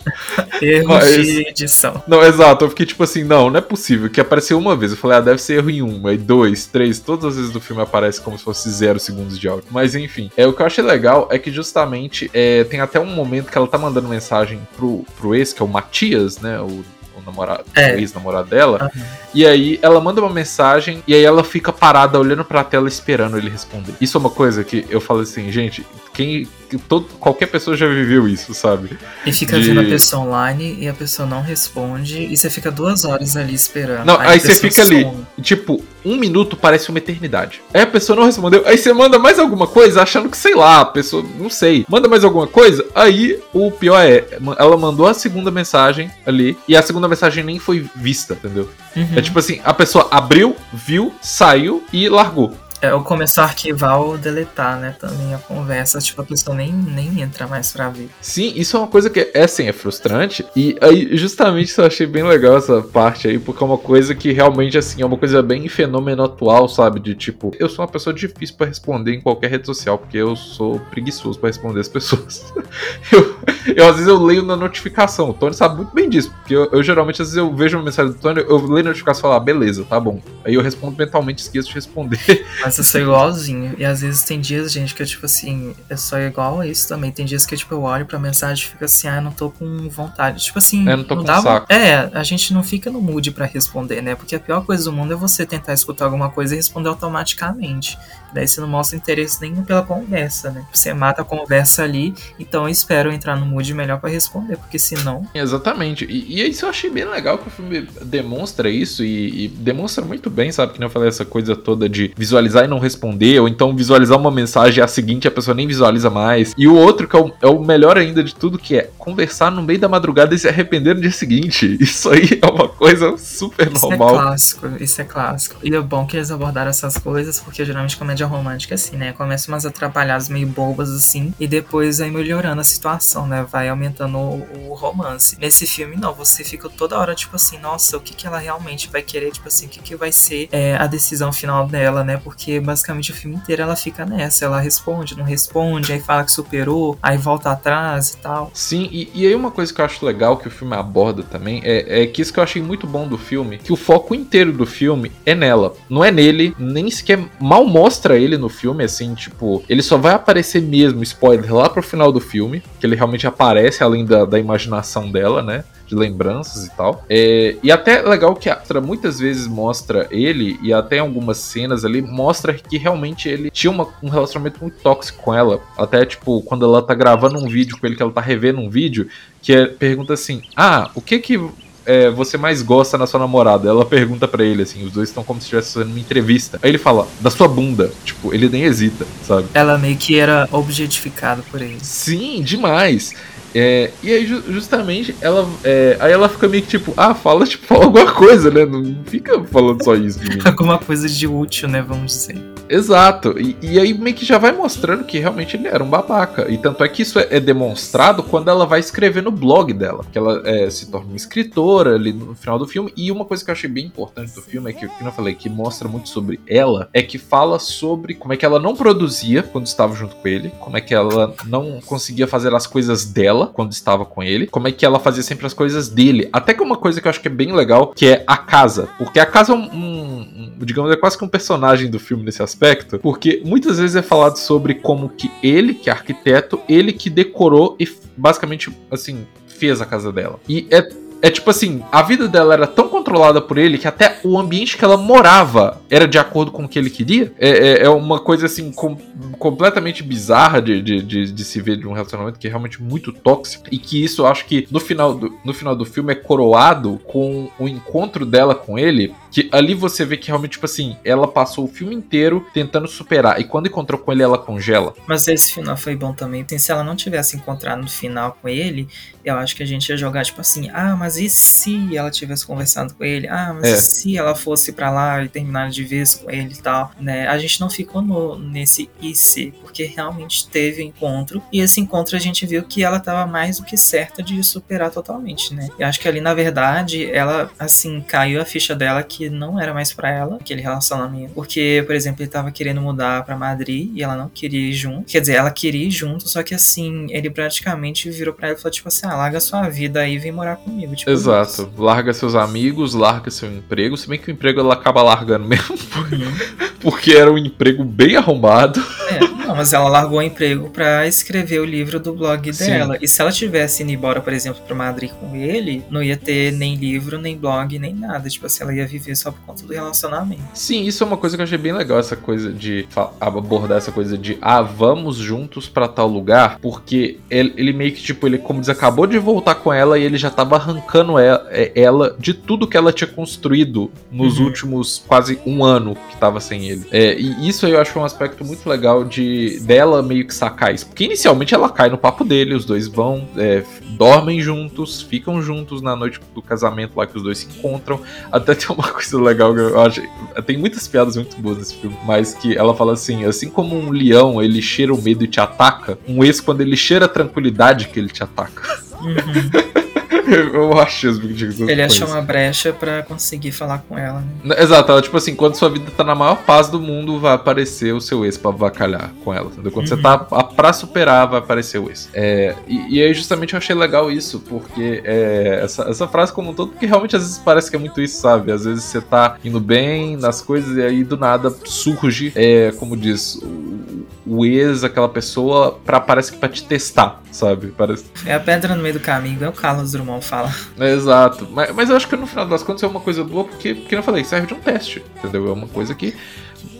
Erro Mas... de edição. Não, exato. Eu fiquei tipo assim, não, não é possível. Que apareceu uma vez. Eu falei, ah, deve ser erro em um. Aí dois, três, todas as vezes do filme aparece como se fosse zero segundos de áudio. Mas enfim, é, o que eu achei legal é que justamente é, tem até um momento que ela tá mandando mensagem pro, pro ex, que é o Matias, né? O namorado, é. ex-namorado dela. Uhum. E aí ela manda uma mensagem e aí ela fica parada olhando pra tela esperando ele responder. Isso é uma coisa que eu falo assim, gente, quem todo, qualquer pessoa já viveu isso, sabe? E fica de... vendo a pessoa online e a pessoa não responde e você fica duas horas ali esperando. Não, aí, aí você fica some. ali, tipo, um minuto parece uma eternidade. Aí a pessoa não respondeu, aí você manda mais alguma coisa achando que, sei lá, a pessoa, não sei, manda mais alguma coisa, aí o pior é, ela mandou a segunda mensagem ali e a segunda mensagem nem foi vista, entendeu? Uhum. É tipo assim, a pessoa abriu, viu, saiu e largou. É, ou começar a arquivar ou deletar, né? Também a conversa, tipo, a pessoa nem, nem entra mais pra ver. Sim, isso é uma coisa que é assim, é frustrante. E aí, justamente, eu achei bem legal essa parte aí, porque é uma coisa que realmente, assim, é uma coisa bem fenômeno atual, sabe? De tipo, eu sou uma pessoa difícil para responder em qualquer rede social, porque eu sou preguiçoso para responder as pessoas. *laughs* eu, eu, às vezes, eu leio na notificação. O Tony sabe muito bem disso, porque eu, eu geralmente, às vezes, eu vejo uma mensagem do Tony, eu leio a notificação e falo, ah, beleza, tá bom. Aí eu respondo mentalmente, esqueço de responder. Mas eu sou igualzinho. E às vezes tem dias, gente, que eu, tipo assim, eu sou igual a isso também. Tem dias que, tipo, eu olho pra mensagem e fico assim, ah, não tô com vontade. Tipo assim, é, não, tô não com dá saco. É, a gente não fica no mood para responder, né? Porque a pior coisa do mundo é você tentar escutar alguma coisa e responder automaticamente. Daí você não mostra interesse nenhum pela conversa, né? Você mata a conversa ali, então eu espero entrar no mood melhor para responder, porque senão. Exatamente. E, e isso eu achei bem legal que o filme demonstra isso e, e demonstra muito bem, sabe? Que não falei essa coisa toda de visualizar e não responder, ou então visualizar uma mensagem a seguinte a pessoa nem visualiza mais. E o outro, que é o, é o melhor ainda de tudo, que é conversar no meio da madrugada e se arrepender no dia seguinte. *laughs* Isso aí é uma coisa super isso é normal. Isso é clássico, isso é clássico. E é bom que eles abordaram essas coisas, porque geralmente comédia romântica, assim, né? Começa umas atrapalhadas meio bobas, assim, e depois vai melhorando a situação, né? Vai aumentando o, o romance. Nesse filme, não, você fica toda hora, tipo assim, nossa, o que, que ela realmente vai querer, tipo assim, o que, que vai ser é, a decisão final dela, né? Porque basicamente o filme inteiro ela fica nessa, ela responde, não responde, aí fala que superou, aí volta atrás e tal. Sim, e, e aí uma coisa que eu acho legal que o filme aborda também é, é que isso que eu achei muito bom do filme, que o foco inteiro do filme é nela. Não é nele, nem sequer mal mostra ele no filme, assim, tipo, ele só vai aparecer mesmo, spoiler, lá pro final do filme, que ele realmente aparece além da, da imaginação dela, né? de lembranças e tal. É, e até legal que a Astra muitas vezes mostra ele, e até em algumas cenas ali, mostra que realmente ele tinha uma, um relacionamento muito tóxico com ela. Até, tipo, quando ela tá gravando um vídeo com ele, que ela tá revendo um vídeo, que é, pergunta assim: Ah, o que que é, você mais gosta na sua namorada? Ela pergunta para ele, assim, os dois estão como se estivessem fazendo uma entrevista. Aí ele fala, da sua bunda. Tipo, ele nem hesita, sabe? Ela meio que era objetificada por ele. Sim, demais. É, e aí, justamente, ela. É, aí ela fica meio que tipo, ah, fala, *laughs* tipo, fala alguma coisa, né? Não fica falando só isso. *laughs* alguma coisa de útil, né? Vamos dizer. Exato. E, e, aí meio que já vai mostrando que realmente ele era um babaca. E tanto é que isso é, é demonstrado quando ela vai escrever no blog dela. Que ela é, se torna uma escritora ali no final do filme. E uma coisa que eu achei bem importante do filme é que, como eu falei, que mostra muito sobre ela, é que fala sobre como é que ela não produzia quando estava junto com ele, como é que ela não conseguia fazer as coisas dela dela quando estava com ele, como é que ela fazia sempre as coisas dele. Até que uma coisa que eu acho que é bem legal, que é a casa. Porque a casa é um, um, um digamos, é quase que um personagem do filme nesse aspecto, porque muitas vezes é falado sobre como que ele, que é arquiteto, ele que decorou e basicamente, assim, fez a casa dela. E é é tipo assim, a vida dela era tão controlada por ele que até o ambiente que ela morava era de acordo com o que ele queria. É, é, é uma coisa assim com, completamente bizarra de, de, de, de, se ver de um relacionamento que é realmente muito tóxico. E que isso eu acho que no final do, no final do filme é coroado com o encontro dela com ele. Que ali você vê que realmente, tipo assim, ela passou o filme inteiro tentando superar. E quando encontrou com ele, ela congela. Mas esse final foi bom também. Se ela não tivesse encontrado no final com ele, eu acho que a gente ia jogar, tipo assim, ah, mas e se ela tivesse conversado com ele? Ah, mas é. e se ela fosse para lá e terminar de vez com ele e tal, né? A gente não ficou no, nesse e se, porque realmente teve encontro, e esse encontro a gente viu que ela tava mais do que certa de superar totalmente, né? Eu acho que ali, na verdade, ela, assim, caiu a ficha dela que não era mais para ela, aquele relacionamento, porque, por exemplo, ele tava querendo mudar para Madrid e ela não queria ir junto, quer dizer, ela queria ir junto, só que assim, ele praticamente virou para ela e falou, tipo assim, ah, larga sua vida aí e vem morar comigo. Tipo, Exato. Isso. Larga seus amigos, larga seu emprego. Se bem que o emprego ela acaba largando mesmo. *laughs* Uhum. Porque era um emprego bem arrombado. É, não, mas ela largou o emprego para escrever o livro do blog dela. Sim. E se ela tivesse ido embora, por exemplo, para Madrid com ele, não ia ter nem livro, nem blog, nem nada. Tipo assim, ela ia viver só por conta do relacionamento. Sim, isso é uma coisa que eu achei bem legal, essa coisa de abordar essa coisa de ah, vamos juntos para tal lugar, porque ele, ele, meio que, tipo, ele, como diz, acabou de voltar com ela e ele já tava arrancando ela, é, ela de tudo que ela tinha construído nos uhum. últimos quase um ano que tava sem ele. É, e isso eu acho um aspecto muito legal de dela meio que sacar isso. Porque inicialmente ela cai no papo dele, os dois vão, é, dormem juntos, ficam juntos na noite do casamento lá que os dois se encontram. Até tem uma *laughs* coisa legal que eu acho. Tem muitas piadas muito boas nesse filme, mas que ela fala assim: assim como um leão ele cheira o medo e te ataca, um ex, quando ele cheira a tranquilidade que ele te ataca. Uhum. *laughs* *laughs* eu acho as Big Ele achou uma brecha para conseguir falar com ela. Né? Exato, ela, tipo assim, quando sua vida tá na maior paz do mundo, vai aparecer o seu ex pra vacalhar com ela. Entendeu? Quando uhum. você tá pra superar, vai aparecer o ex. É, e, e, aí, justamente, eu achei legal isso, porque é, essa, essa frase como um todo, porque realmente às vezes parece que é muito isso, sabe? Às vezes você tá indo bem nas coisas e aí do nada surge, é, como diz, o, o ex, aquela pessoa, pra, parece que pra te testar, sabe? Parece... É a pedra no meio do caminho, é o Carlos Drummond fala. É, exato. Mas, mas eu acho que no final das contas é uma coisa boa porque, porque eu falei, serve de um teste, entendeu? É uma coisa que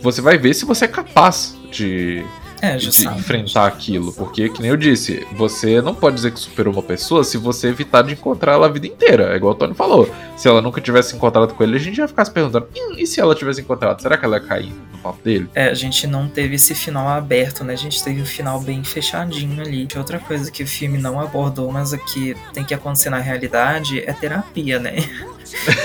você vai ver se você é capaz de é, de enfrentar aquilo. Porque, que nem eu disse, você não pode dizer que superou uma pessoa se você evitar de encontrar ela a vida inteira. É igual o Tony falou. Se ela nunca tivesse encontrado com ele, a gente ia ficar se perguntando: e se ela tivesse encontrado? Será que ela ia cair no papo dele? É, a gente não teve esse final aberto, né? A gente teve um final bem fechadinho ali. Outra coisa que o filme não abordou, mas aqui tem que acontecer na realidade, é terapia, né? *laughs*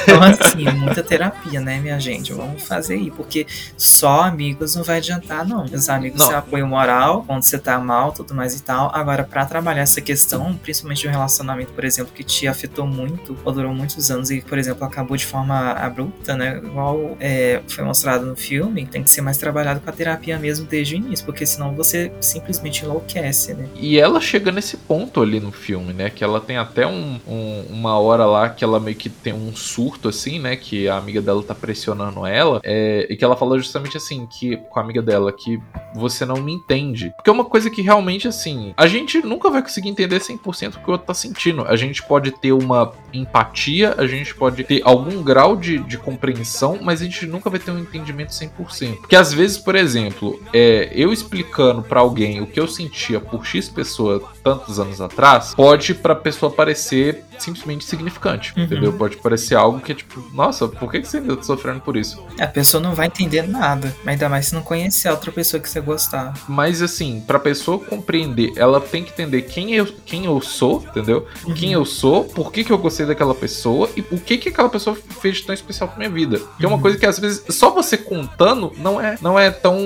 Então, assim, muita terapia, né, minha gente? Vamos fazer aí, porque só amigos não vai adiantar, não. Os amigos não. apoio moral, quando você tá mal, tudo mais e tal. Agora, para trabalhar essa questão, principalmente um relacionamento, por exemplo, que te afetou muito, ou durou muitos anos e, por exemplo, acabou de forma abrupta, né? Igual é, foi mostrado no filme, tem que ser mais trabalhado com a terapia mesmo desde o início, porque senão você simplesmente enlouquece, né? E ela chega nesse ponto ali no filme, né? Que ela tem até um, um, uma hora lá que ela meio que tem um um surto, assim, né? Que a amiga dela tá pressionando ela. É, e que ela falou justamente assim, que com a amiga dela, que você não me entende. Porque é uma coisa que realmente, assim, a gente nunca vai conseguir entender 100% o que o outro tá sentindo. A gente pode ter uma empatia, a gente pode ter algum grau de, de compreensão, mas a gente nunca vai ter um entendimento 100%. Porque às vezes, por exemplo, é, eu explicando para alguém o que eu sentia por X pessoa tantos anos atrás, pode pra pessoa parecer simplesmente significante, uhum. entendeu? Pode parecer algo que é tipo, nossa, por que você ainda tá sofrendo por isso? A pessoa não vai entender nada, ainda mais se não conhecer a outra pessoa que você gostar. Mas assim, pra pessoa compreender, ela tem que entender quem eu, quem eu sou, entendeu? Uhum. Quem eu sou, por que, que eu gostei daquela pessoa e o que, que aquela pessoa fez de tão especial pra minha vida. Que é uma uhum. coisa que às vezes só você contando não é, não é tão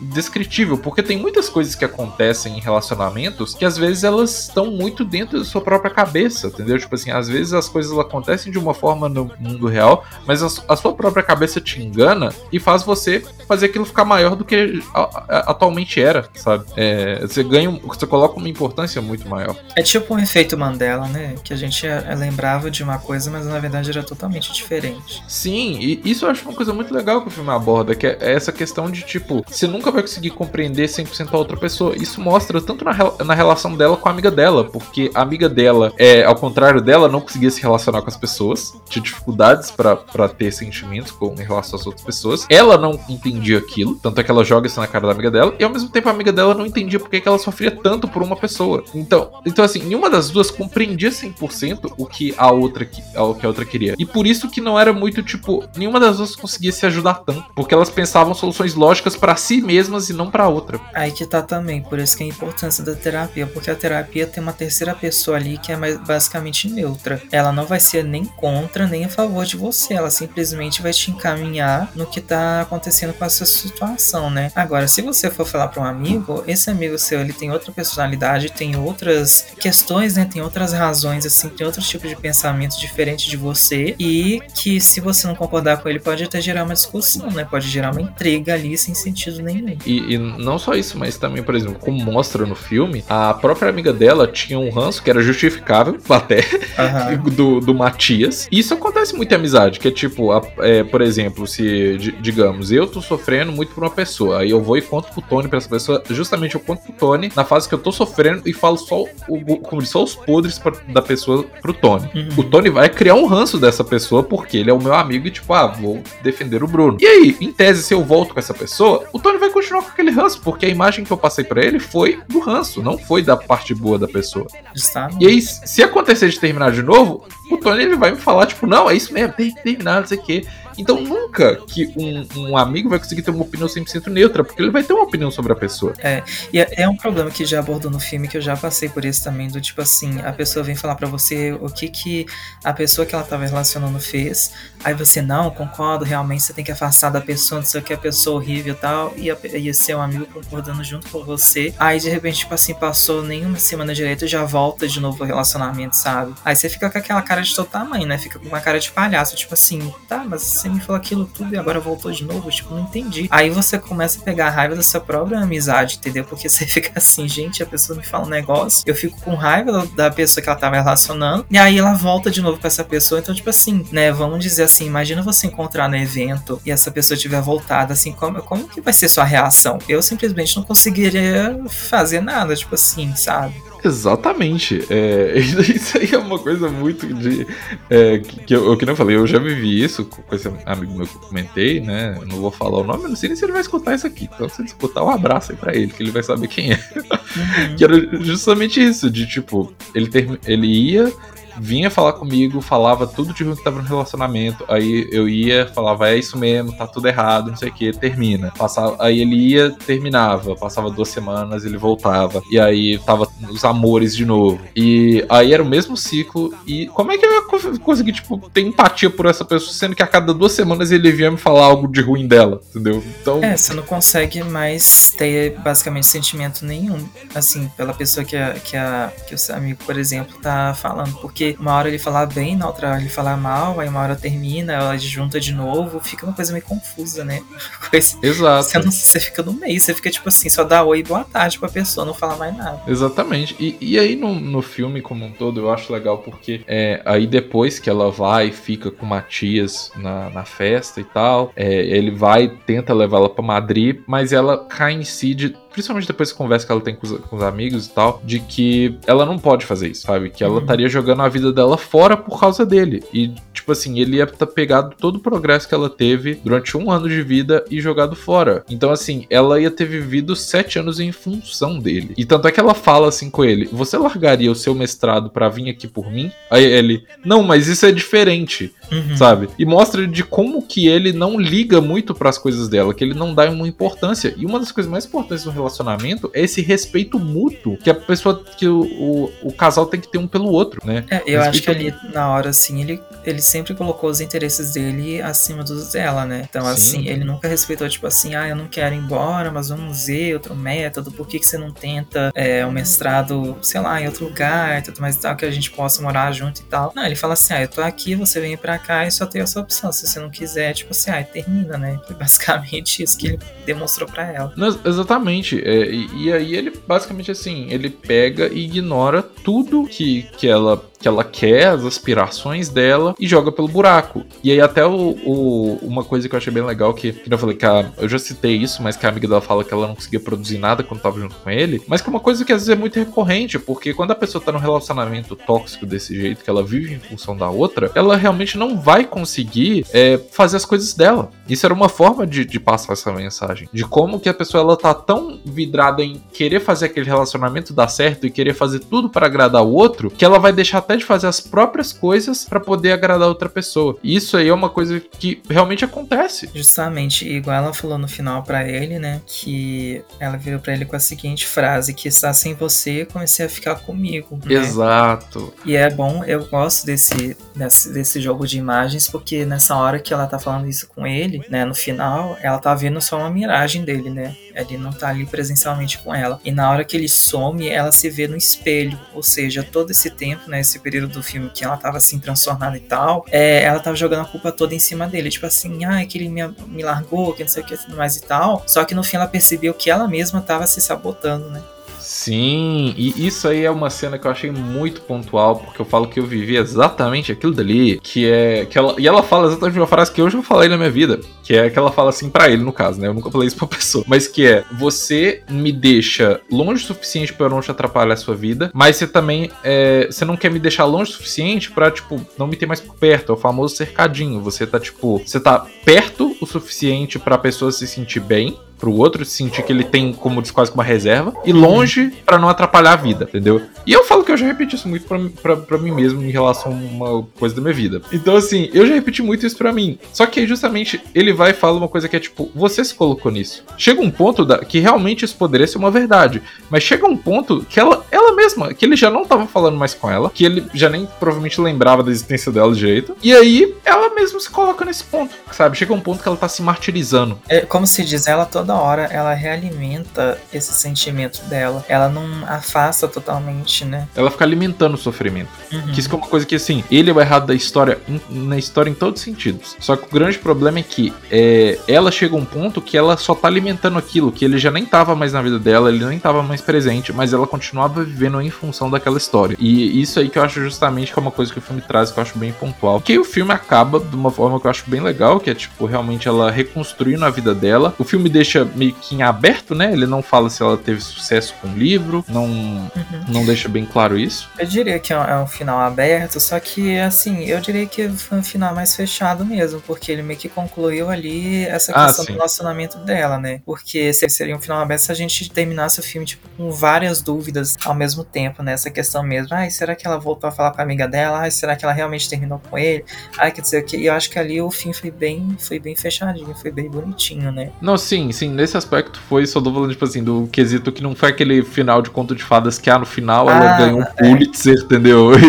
descritível, porque tem muitas coisas que acontecem em relacionamentos que às vezes elas estão muito dentro da sua própria cabeça, entendeu? Tipo assim, às vezes as coisas acontecem de uma forma no mundo real, mas a, a sua própria cabeça te engana e faz você fazer aquilo ficar maior do que a, a, atualmente era, sabe? É, você ganha, você coloca uma importância muito maior. É tipo um efeito Mandela, né? Que a gente é, lembrava de uma coisa, mas na verdade era totalmente diferente. Sim, e isso eu acho uma coisa muito legal que o filme aborda, que é essa questão de tipo, você nunca vai conseguir compreender 100% a outra pessoa. Isso mostra tanto na, na relação dela com a amiga dela, porque a amiga dela, é, ao contrário dela, não conseguia se relacionar com as pessoas, tinha dificuldades para ter sentimentos com, em relação às outras pessoas. Ela não entendia aquilo, tanto é que ela joga isso na cara da amiga dela, e ao mesmo tempo a amiga dela não entendia porque que ela sofria tanto por uma pessoa. Então, então assim, nenhuma das duas compreendia 100% o que a outra o que a outra queria. E por isso que não era muito tipo, nenhuma das duas conseguia se ajudar tanto, porque elas pensavam soluções lógicas para si mesmas e não para outra. Aí que tá também, por isso que é a importância da terapia, porque a terapia tem uma terceira pessoa ali que é mais, basicamente neutra. Ela não vai ser nem contra nem a favor de você, ela simplesmente vai te encaminhar no que tá acontecendo com essa situação, né? Agora, se você for falar para um amigo, esse amigo seu ele tem outra personalidade, tem outras questões, né? Tem outras razões, assim, tem outros tipos de pensamento diferente de você e que se você não concordar com ele pode até gerar uma discussão, né? Pode gerar uma intriga ali sem sentido nenhum. E, e não só isso, mas também, por exemplo, como mostra no filme, a própria amiga dela tinha um ranço que era justificável *laughs* até uhum. *laughs* do, do Matias. E isso acontece muito em amizade, que é tipo, a, é, por exemplo, se, digamos, eu tô sofrendo muito por uma pessoa, aí eu vou e conto pro Tony pra essa pessoa, justamente eu conto pro Tony na fase que eu tô sofrendo e falo só, o, só os podres pra, da pessoa pro Tony. Uhum. O Tony vai criar um ranço dessa pessoa porque ele é o meu amigo e tipo, ah, vou defender o Bruno. E aí, em tese, se eu volto com essa pessoa, o Tony vai continuar com aquele ranço, porque a imagem que eu passei para ele foi do ranço, não foi da parte boa da pessoa. Está. E aí, se acontecer de terminar de novo, o Tony ele vai me falar, tipo, não, é isso mesmo, tem que terminar, não sei o quê. Então nunca que um, um, amigo vai conseguir ter uma opinião 100% neutra, porque ele vai ter uma opinião sobre a pessoa. É, e é, é, um problema que já abordou no filme, que eu já passei por isso também, do tipo assim, a pessoa vem falar para você o que que a pessoa que ela tava relacionando fez, aí você, não, concordo, realmente você tem que afastar da pessoa, não sei o que, a pessoa horrível e tal, e, a, e seu amigo concordando junto com você, aí de repente, tipo assim, passou nenhuma semana direito, já volta de novo o relacionamento, sabe? Aí você fica com aquela cara de todo tamanho, né? Fica com uma cara de palhaço, tipo assim, tá, mas você me falou aquilo tudo e agora voltou de novo, tipo, não entendi. Aí você começa a pegar a raiva da sua própria amizade, entendeu? Porque você *laughs* fica assim, gente, a pessoa me fala um negócio, eu fico com raiva da pessoa que ela tava relacionando, e aí ela volta de novo com essa pessoa, então, tipo assim, né, vamos dizer assim, imagina você encontrar no evento e essa pessoa tiver voltado, assim, como, como que vai ser sua reação? Eu simplesmente não conseguiria fazer nada, tipo assim, sabe? Exatamente. É, *laughs* isso aí é uma coisa muito de. É, que, que, eu, que não falei, eu já vivi isso com esse amigo meu que eu comentei, né? Eu não vou falar o nome, não sei nem se ele vai escutar isso aqui. Então, se ele escutar, um abraço aí pra ele, que ele vai saber quem é. Uhum. *laughs* que era justamente isso, de tipo, ele, ter, ele ia vinha falar comigo, falava tudo de ruim que tava no relacionamento. Aí eu ia, falava, é isso mesmo, tá tudo errado, não sei o que, termina. Passava, aí ele ia, terminava. Passava duas semanas, ele voltava. E aí tava os amores de novo. E aí era o mesmo ciclo. E como é que eu ia conseguir, tipo, ter empatia por essa pessoa, sendo que a cada duas semanas ele vinha me falar algo de ruim dela, entendeu? Então. É, você não consegue mais ter basicamente sentimento nenhum, assim, pela pessoa que, a, que, a, que o seu amigo, por exemplo, tá falando. Porque porque uma hora ele fala bem, na outra hora ele fala mal, aí uma hora termina, ela junta de novo, fica uma coisa meio confusa, né? *laughs* Coisa, Exato. Você, não, você fica no meio, você fica tipo assim, só dá oi e boa tarde pra pessoa, não fala mais nada. Exatamente. E, e aí no, no filme como um todo eu acho legal porque é, aí depois que ela vai e fica com o Matias na, na festa e tal, é, ele vai, tenta levar ela pra Madrid, mas ela cai em si de principalmente depois que conversa que ela tem com os, com os, amigos e tal, de que ela não pode fazer isso, sabe? Que ela uhum. estaria jogando a vida dela fora por causa dele. E, tipo assim, ele ia ter pegado todo o progresso que ela teve durante um ano de vida e jogado fora. Então, assim, ela ia ter vivido sete anos em função dele. E tanto é que ela fala assim com ele: Você largaria o seu mestrado para vir aqui por mim? Aí ele, não, mas isso é diferente, uhum. sabe? E mostra de como que ele não liga muito para as coisas dela, que ele não dá uma importância. E uma das coisas mais importantes do relacionamento é esse respeito mútuo que a pessoa, que o, o, o casal tem que ter um pelo outro, né? É, eu acho que ali, na hora, assim, ele, ele sempre colocou os interesses dele acima dos dela, né? Então, Sim. assim, ele nunca respeitou, tipo assim, ah, eu não quero ir embora, mas vamos ver outro método, por que, que você não tenta é, um mestrado, sei lá, em outro lugar, tudo mais e tal, que a gente possa morar junto e tal. Não, ele fala assim, ah, eu tô aqui, você vem pra cá e só tem essa opção. Se você não quiser, tipo assim, ah, termina, né? Foi basicamente isso que ele demonstrou para ela. Não, exatamente. É, e, e, aí ele basicamente assim, ele pega e ignora tudo que, que ela que ela quer, as aspirações dela e joga pelo buraco. E aí até o, o uma coisa que eu achei bem legal que, que eu falei que a, eu já citei isso, mas que a amiga dela fala que ela não conseguia produzir nada quando tava junto com ele, mas que é uma coisa que às vezes é muito recorrente, porque quando a pessoa tá num relacionamento tóxico desse jeito, que ela vive em função da outra, ela realmente não vai conseguir é, fazer as coisas dela. Isso era uma forma de, de passar essa mensagem, de como que a pessoa ela tá tão vidrada em querer fazer aquele relacionamento dar certo e querer fazer tudo para agradar o outro, que ela vai deixar até de fazer as próprias coisas para poder agradar outra pessoa. E isso aí é uma coisa que realmente acontece. Justamente, igual ela falou no final para ele, né, que ela virou para ele com a seguinte frase, que está sem você, comecei a ficar comigo. Né? Exato. E é bom, eu gosto desse, desse, desse jogo de imagens, porque nessa hora que ela tá falando isso com ele, né, no final, ela tá vendo só uma miragem dele, né? Ele não tá ali presencialmente com ela. E na hora que ele some, ela se vê no espelho. Ou seja, todo esse tempo, né, esse período do filme que ela tava assim transtornada e tal, é, ela tava jogando a culpa toda em cima dele. Tipo assim, ah, é que ele me, me largou, que não sei o que tudo mais e tal. Só que no fim ela percebeu que ela mesma tava se sabotando, né? Sim, e isso aí é uma cena que eu achei muito pontual, porque eu falo que eu vivi exatamente aquilo dali, que é que ela, e ela fala exatamente uma frase que eu já falei na minha vida, que é que ela fala assim para ele no caso, né? Eu nunca falei isso pra *laughs* pessoa, mas que é: você me deixa longe o suficiente para eu não te atrapalhar a sua vida, mas você também é, você não quer me deixar longe o suficiente para tipo não me ter mais por perto, é o famoso cercadinho. Você tá tipo, você tá perto o suficiente para a pessoa se sentir bem, pro outro, sentir que ele tem como quase uma reserva, e longe para não atrapalhar a vida, entendeu? E eu falo que eu já repeti isso muito pra, mim mesmo em relação a uma coisa da minha vida. Então, assim, eu já repeti muito isso pra mim. Só que justamente ele vai e fala uma coisa que é tipo, você se colocou nisso. Chega um ponto da, que realmente isso poderia ser uma verdade, mas chega um ponto que ela, ela mesma, que ele já não tava falando mais com ela, que ele já nem provavelmente lembrava da existência dela de jeito, e aí ela mesma se coloca nesse ponto, sabe? Chega um ponto que ela tá se martirizando. É, como se diz, ela toda toda hora ela realimenta esse sentimento dela. Ela não afasta totalmente, né? Ela fica alimentando o sofrimento. Uhum. Que isso é uma coisa que, assim, ele é o errado da história, na história em todos os sentidos. Só que o grande problema é que é, ela chega a um ponto que ela só tá alimentando aquilo, que ele já nem tava mais na vida dela, ele nem tava mais presente, mas ela continuava vivendo em função daquela história. E isso aí que eu acho justamente que é uma coisa que o filme traz que eu acho bem pontual. Que o filme acaba de uma forma que eu acho bem legal, que é tipo, realmente ela reconstruindo a vida dela. O filme deixa deixa meio que em aberto, né? Ele não fala se ela teve sucesso com o livro, não, uhum. não deixa bem claro isso. Eu diria que é um, é um, final aberto, só que, assim, eu diria que foi um final mais fechado mesmo, porque ele meio que concluiu ali essa ah, questão ah, do relacionamento dela, né? Porque seria um final aberto se a gente terminasse o filme, tipo, com várias dúvidas ao mesmo tempo, né? Essa questão mesmo, ai, será que ela voltou a falar com a amiga dela? Ai, será que ela realmente terminou com ele? Ai, quer dizer, que eu acho que ali o fim foi bem, foi bem fechadinho, foi bem bonitinho, né? Não, sim, sim, nesse aspecto foi, só tô falando, tipo assim, do quesito que não foi aquele final de conto de fadas que, ah, no final ah, ela ganhou um é. Pulitzer, é. entendeu? *laughs*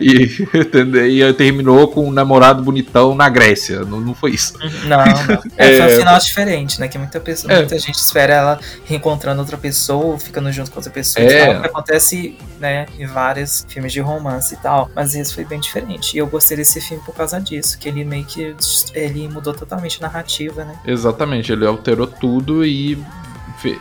E, e, entendeu? e terminou com um namorado bonitão na Grécia. Não, não foi isso. Não, não. É, foi *laughs* um final diferente, né? Que muita, pessoa, é. muita gente espera ela reencontrando outra pessoa, ficando junto com outra pessoa. É. O que acontece né, em vários filmes de romance e tal, mas esse foi bem diferente. E eu gostei desse filme por causa disso, que ele meio que ele mudou totalmente a narrativa, né? Exatamente, ele alterou tudo e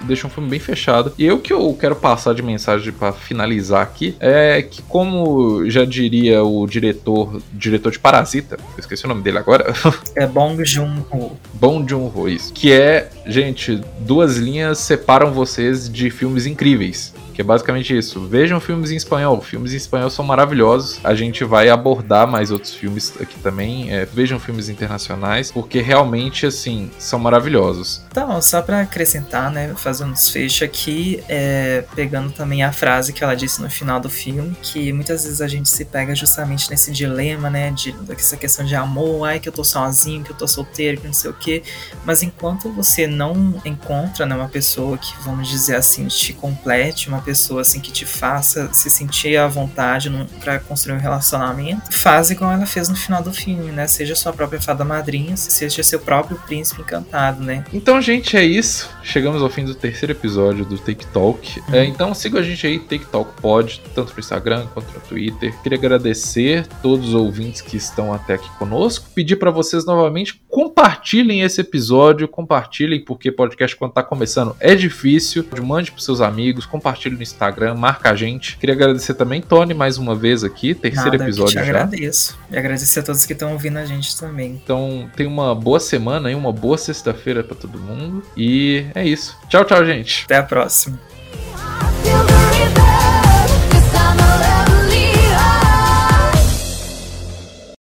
deixa um filme bem fechado. E eu que eu quero passar de mensagem para finalizar aqui é que, como já diria o diretor, diretor de Parasita, eu esqueci o nome dele agora. *laughs* É Bong Joon-ho. Bong Joon-ho, isso. Que é, gente, duas linhas separam vocês de filmes incríveis que é basicamente isso. Vejam filmes em espanhol, filmes em espanhol são maravilhosos. A gente vai abordar mais outros filmes aqui também. É, vejam filmes internacionais, porque realmente, assim, são maravilhosos. Então, só para acrescentar, né, fazer um desfecho aqui, é, pegando também a frase que ela disse no final do filme, que muitas vezes a gente se pega justamente nesse dilema, né, de dessa questão de amor, ai que eu tô sozinho, que eu tô solteiro, que não sei o quê. Mas enquanto você não encontra, né, uma pessoa que, vamos dizer assim, te complete, uma pessoa assim que te faça se sentir à vontade para construir um relacionamento, faz igual ela fez no final do filme, né? Seja sua própria fada madrinha, seja seu próprio príncipe encantado, né? Então, gente, é isso. Chegamos ao fim do terceiro episódio do Take Talk. Uhum. É, então siga a gente aí, Take Talk Pod, tanto no Instagram quanto no Twitter. Queria agradecer todos os ouvintes que estão até aqui conosco. Pedir para vocês novamente compartilhem esse episódio, compartilhem porque podcast quando tá começando é difícil. Mande para seus amigos, compartilhe no Instagram, marca a gente. Queria agradecer também, Tony, mais uma vez aqui, terceiro Nada, episódio eu te já. agradeço. E agradecer a todos que estão ouvindo a gente também. Então, tenha uma boa semana aí, uma boa sexta-feira para todo mundo. E é isso. Tchau, tchau, gente. Até a próxima.